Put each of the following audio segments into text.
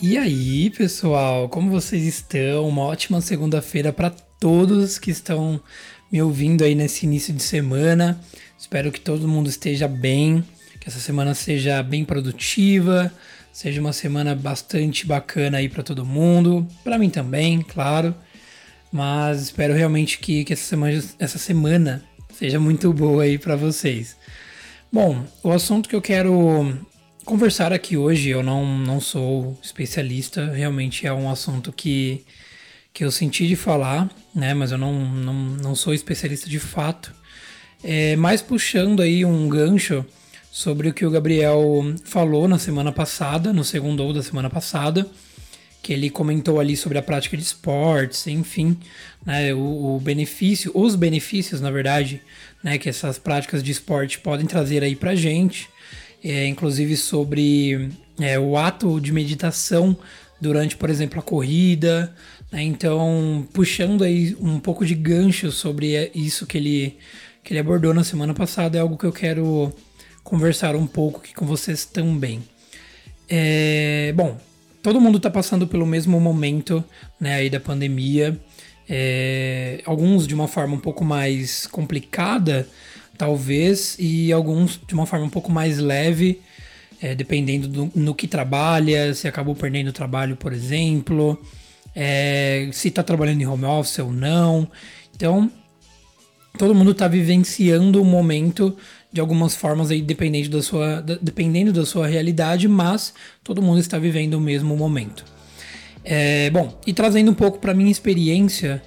E aí, pessoal, como vocês estão? Uma ótima segunda-feira para todos que estão me ouvindo aí nesse início de semana. Espero que todo mundo esteja bem, que essa semana seja bem produtiva, seja uma semana bastante bacana aí para todo mundo, para mim também, claro. Mas espero realmente que, que essa, semana, essa semana seja muito boa aí para vocês. Bom, o assunto que eu quero conversar aqui hoje. Eu não, não sou especialista, realmente é um assunto que, que eu senti de falar, né? Mas eu não, não, não sou especialista de fato. É, mais puxando aí um gancho sobre o que o Gabriel falou na semana passada, no segundo ou da semana passada, que ele comentou ali sobre a prática de esportes, enfim, né, o, o benefício, os benefícios, na verdade, né, que essas práticas de esporte podem trazer aí pra gente é, inclusive sobre é, o ato de meditação durante, por exemplo, a corrida. Né? Então, puxando aí um pouco de gancho sobre isso que ele, que ele abordou na semana passada, é algo que eu quero conversar um pouco aqui com vocês também. É, bom, todo mundo está passando pelo mesmo momento né, aí da pandemia. É, alguns de uma forma um pouco mais complicada, talvez, e alguns de uma forma um pouco mais leve, é, dependendo do, no que trabalha, se acabou perdendo o trabalho, por exemplo, é, se está trabalhando em home office ou não. Então, todo mundo está vivenciando o momento de algumas formas aí, dependendo da sua, dependendo da sua realidade, mas todo mundo está vivendo o mesmo momento. É, bom, e trazendo um pouco para minha experiência,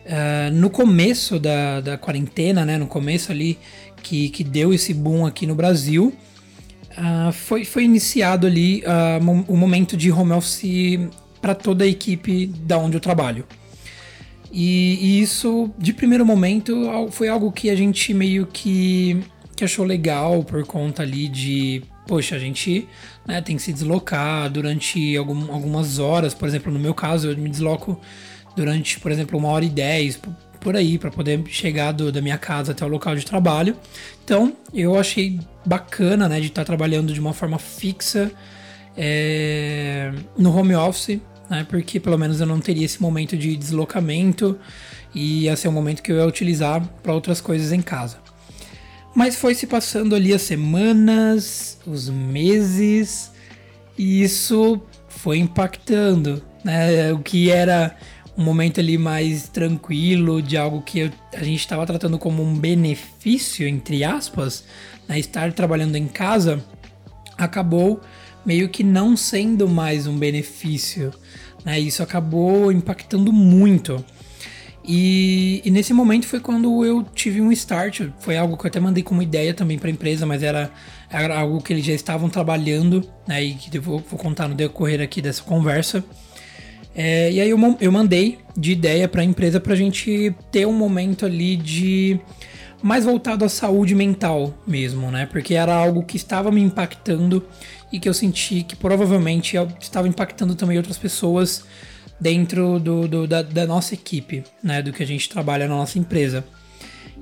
Uh, no começo da, da quarentena, né, no começo ali que, que deu esse boom aqui no Brasil, uh, foi, foi iniciado ali uh, o momento de home office para toda a equipe da onde eu trabalho. E, e, isso, de primeiro momento, foi algo que a gente meio que, que achou legal por conta ali de, poxa, a gente né, tem que se deslocar durante algum, algumas horas, por exemplo, no meu caso, eu me desloco durante, por exemplo, uma hora e dez, por aí, para poder chegar do, da minha casa até o local de trabalho. Então, eu achei bacana, né, de estar tá trabalhando de uma forma fixa é, no home office, né, porque pelo menos eu não teria esse momento de deslocamento e ia ser um momento que eu ia utilizar para outras coisas em casa. Mas foi se passando ali as semanas, os meses, e isso foi impactando, né? O que era um momento ali mais tranquilo, de algo que a gente estava tratando como um benefício, entre aspas, né, estar trabalhando em casa, acabou meio que não sendo mais um benefício. Né, isso acabou impactando muito. E, e, nesse momento foi quando eu tive um start. Foi algo que eu até mandei como ideia também para a empresa, mas era, era, algo que eles já estavam trabalhando, né? E que eu vou, vou contar no decorrer aqui dessa conversa. É, e aí eu, eu mandei de ideia para a empresa para a gente ter um momento ali de mais voltado à saúde mental mesmo, né? Porque era algo que estava me impactando e que eu senti que provavelmente estava impactando também outras pessoas dentro do, do da, da, nossa equipe, né? Do que a gente trabalha na nossa empresa.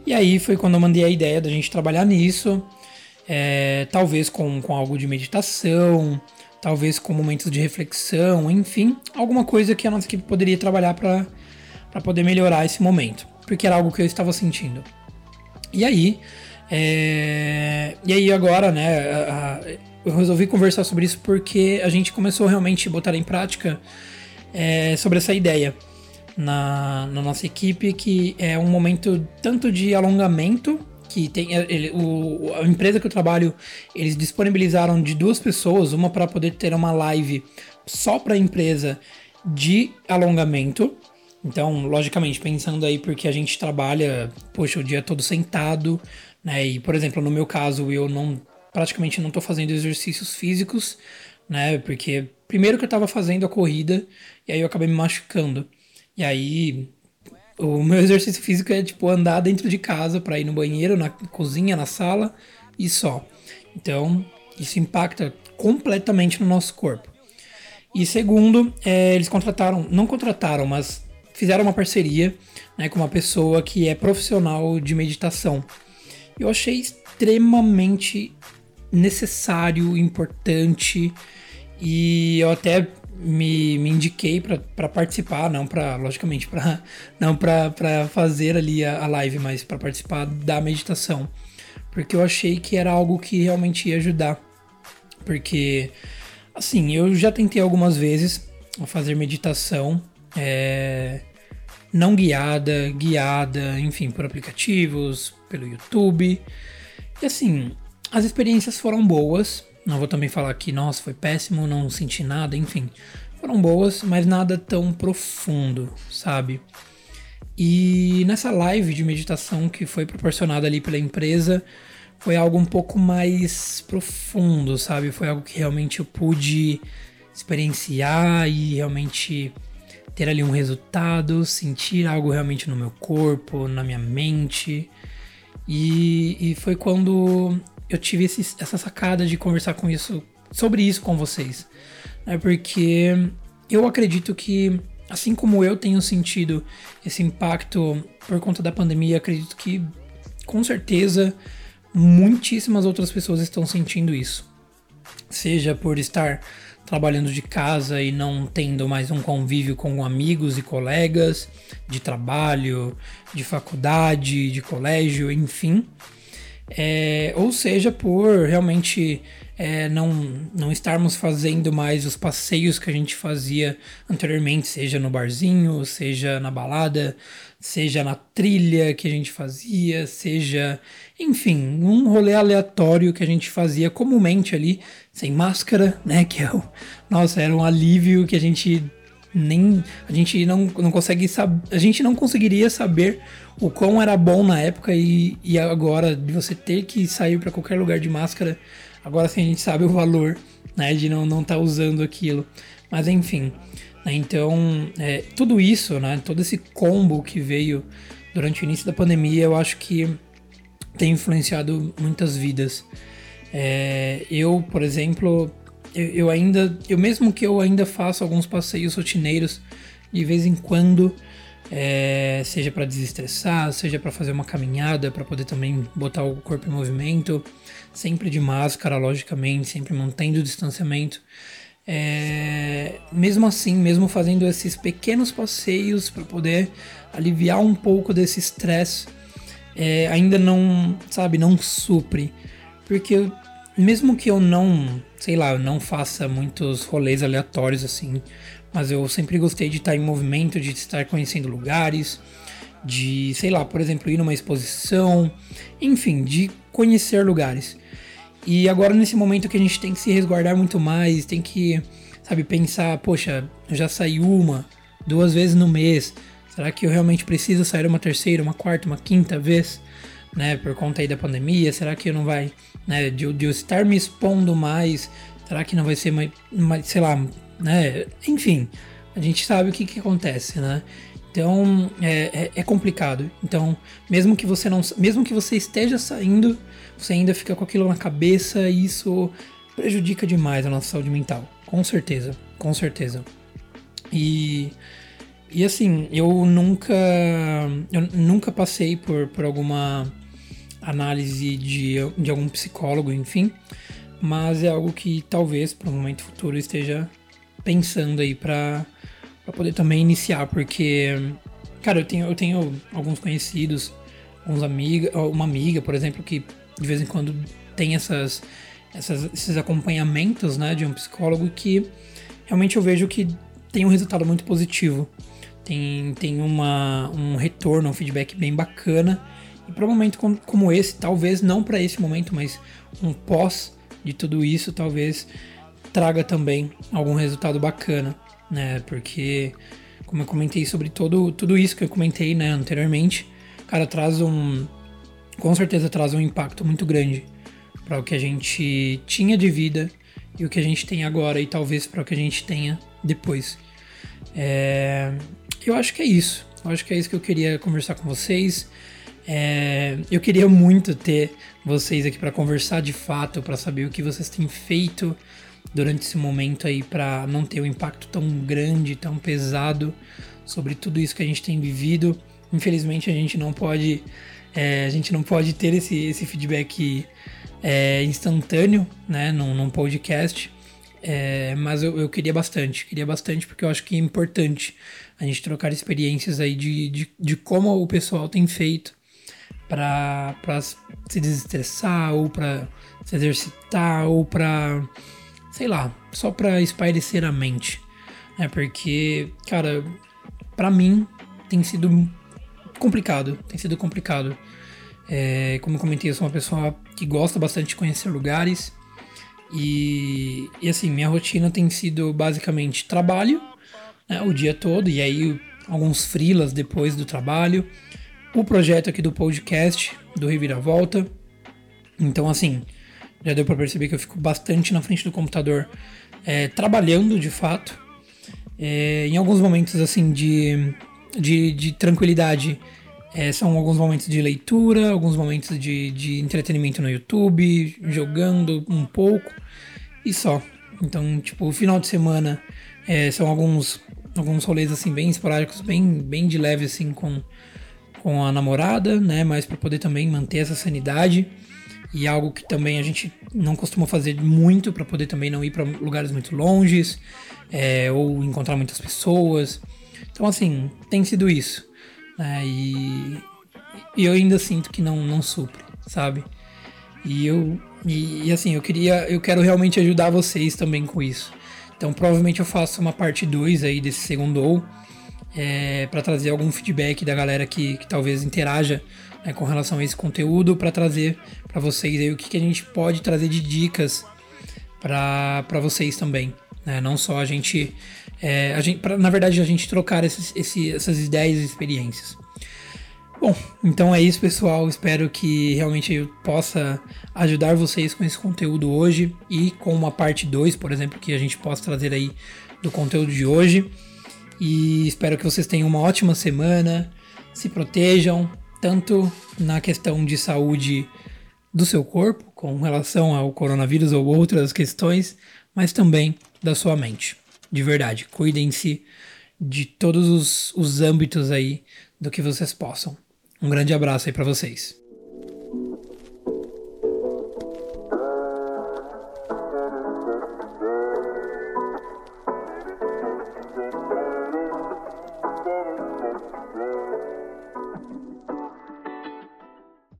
E aí foi quando eu mandei a ideia da gente trabalhar nisso, é, talvez com, com algo de meditação, talvez com momentos de reflexão, enfim, alguma coisa que a nossa equipe poderia trabalhar para poder melhorar esse momento, porque era algo que eu estava sentindo. E aí, é, e aí agora, né, a, a, eu resolvi conversar sobre isso porque a gente começou realmente a botar em prática é, sobre essa ideia na, na nossa equipe, que é um momento tanto de alongamento que tem ele, o, a empresa que eu trabalho, eles disponibilizaram de duas pessoas, uma para poder ter uma live só para a empresa de alongamento. Então, logicamente, pensando aí porque a gente trabalha, poxa, o dia todo sentado, né? E, por exemplo, no meu caso, eu não praticamente não estou fazendo exercícios físicos, né? Porque primeiro que eu estava fazendo a corrida e aí eu acabei me machucando. E aí o meu exercício físico é tipo andar dentro de casa para ir no banheiro, na cozinha, na sala e só. Então, isso impacta completamente no nosso corpo. E segundo, é, eles contrataram, não contrataram, mas fizeram uma parceria né, com uma pessoa que é profissional de meditação. Eu achei extremamente necessário, importante e eu até me, me indiquei para participar, não para, logicamente, para não para fazer ali a, a live, mas para participar da meditação, porque eu achei que era algo que realmente ia ajudar, porque assim eu já tentei algumas vezes fazer meditação, é, não guiada, guiada, enfim, por aplicativos, pelo YouTube, e assim as experiências foram boas, não vou também falar que, nossa, foi péssimo, não senti nada, enfim. Foram boas, mas nada tão profundo, sabe? E nessa live de meditação que foi proporcionada ali pela empresa, foi algo um pouco mais profundo, sabe? Foi algo que realmente eu pude experienciar e realmente ter ali um resultado, sentir algo realmente no meu corpo, na minha mente. E, e foi quando eu tive esse, essa sacada de conversar com isso, sobre isso com vocês. Né? Porque eu acredito que, assim como eu tenho sentido esse impacto por conta da pandemia, acredito que, com certeza, muitíssimas outras pessoas estão sentindo isso. Seja por estar trabalhando de casa e não tendo mais um convívio com amigos e colegas de trabalho, de faculdade, de colégio, enfim é, ou seja por realmente é, não, não estarmos fazendo mais os passeios que a gente fazia anteriormente, seja no barzinho, seja na balada, seja na trilha que a gente fazia, seja, enfim, um rolê aleatório que a gente fazia comumente ali, sem máscara, né? Que é o, nossa, era um alívio que a gente nem a gente não, não consegue saber, a gente não conseguiria saber o quão era bom na época e, e agora de você ter que sair para qualquer lugar de máscara, agora sim a gente sabe o valor, né, de não não estar tá usando aquilo. Mas enfim, né, então é, tudo isso, né, todo esse combo que veio durante o início da pandemia, eu acho que tem influenciado muitas vidas. É, eu, por exemplo, eu, eu, ainda, eu mesmo que eu ainda faça alguns passeios rotineiros de vez em quando, é, seja para desestressar, seja para fazer uma caminhada, para poder também botar o corpo em movimento, sempre de máscara, logicamente, sempre mantendo o distanciamento. É, mesmo assim, mesmo fazendo esses pequenos passeios para poder aliviar um pouco desse estresse, é, ainda não, sabe, não supre. Porque mesmo que eu não, sei lá, eu não faça muitos rolês aleatórios assim, mas eu sempre gostei de estar em movimento, de estar conhecendo lugares, de, sei lá, por exemplo, ir numa exposição, enfim, de conhecer lugares. E agora nesse momento que a gente tem que se resguardar muito mais, tem que, sabe, pensar, poxa, eu já saí uma, duas vezes no mês, será que eu realmente preciso sair uma terceira, uma quarta, uma quinta vez? né, por conta aí da pandemia? Será que não vai, né, de, de eu estar me expondo mais, será que não vai ser mais, mais sei lá, né? Enfim, a gente sabe o que, que acontece, né? Então é, é, é, complicado. Então, mesmo que você não, mesmo que você esteja saindo, você ainda fica com aquilo na cabeça e isso prejudica demais a nossa saúde mental. Com certeza, com certeza. E e assim, eu nunca eu nunca passei por, por alguma análise de, de algum psicólogo, enfim, mas é algo que talvez para um momento futuro esteja pensando aí para poder também iniciar, porque, cara, eu tenho, eu tenho alguns conhecidos, alguns amigos, uma amiga, por exemplo, que de vez em quando tem essas, essas, esses acompanhamentos, né, de um psicólogo que realmente eu vejo que tem um resultado muito positivo, tem, tem uma, um retorno, um feedback bem bacana, e para um momento como esse, talvez não para esse momento, mas um pós de tudo isso, talvez traga também algum resultado bacana, né? Porque, como eu comentei sobre todo, tudo isso que eu comentei né, anteriormente, cara, traz um. Com certeza traz um impacto muito grande para o que a gente tinha de vida e o que a gente tem agora, e talvez para o que a gente tenha depois. É, eu acho que é isso. Eu acho que é isso que eu queria conversar com vocês. É, eu queria muito ter vocês aqui para conversar de fato, para saber o que vocês têm feito durante esse momento aí para não ter um impacto tão grande, tão pesado sobre tudo isso que a gente tem vivido. Infelizmente a gente não pode, é, a gente não pode ter esse, esse feedback é, instantâneo, né, num, num podcast. É, mas eu, eu, queria bastante, queria bastante porque eu acho que é importante a gente trocar experiências aí de, de, de como o pessoal tem feito para se desestressar ou para se exercitar ou para sei lá, só para espairecer a mente. É porque, cara, para mim tem sido complicado, tem sido complicado. É, como eu comentei, eu sou uma pessoa que gosta bastante de conhecer lugares. E, e assim, minha rotina tem sido basicamente trabalho né, o dia todo, e aí alguns frilas depois do trabalho o projeto aqui do podcast do Reviravolta. Então, assim, já deu para perceber que eu fico bastante na frente do computador é, trabalhando de fato. É, em alguns momentos, assim, de, de, de tranquilidade, é, são alguns momentos de leitura, alguns momentos de, de entretenimento no YouTube, jogando um pouco e só. Então, tipo, o final de semana é, são alguns, alguns rolês, assim, bem esporádicos, bem, bem de leve, assim, com com a namorada, né? Mas para poder também manter essa sanidade e algo que também a gente não costuma fazer muito para poder também não ir para lugares muito longes é, ou encontrar muitas pessoas. Então assim tem sido isso, né? E, e eu ainda sinto que não não supre, sabe? E eu e, e assim eu queria eu quero realmente ajudar vocês também com isso. Então provavelmente eu faço uma parte 2 aí desse segundo ou é, para trazer algum feedback da galera que, que talvez interaja né, com relação a esse conteúdo, para trazer para vocês aí o que, que a gente pode trazer de dicas para vocês também. Né? Não só a gente, é, a gente pra, na verdade, a gente trocar esses, esse, essas ideias e experiências. Bom, então é isso, pessoal. Espero que realmente eu possa ajudar vocês com esse conteúdo hoje e com uma parte 2, por exemplo, que a gente possa trazer aí do conteúdo de hoje. E espero que vocês tenham uma ótima semana. Se protejam, tanto na questão de saúde do seu corpo, com relação ao coronavírus ou outras questões, mas também da sua mente. De verdade, cuidem-se de todos os, os âmbitos aí do que vocês possam. Um grande abraço aí para vocês.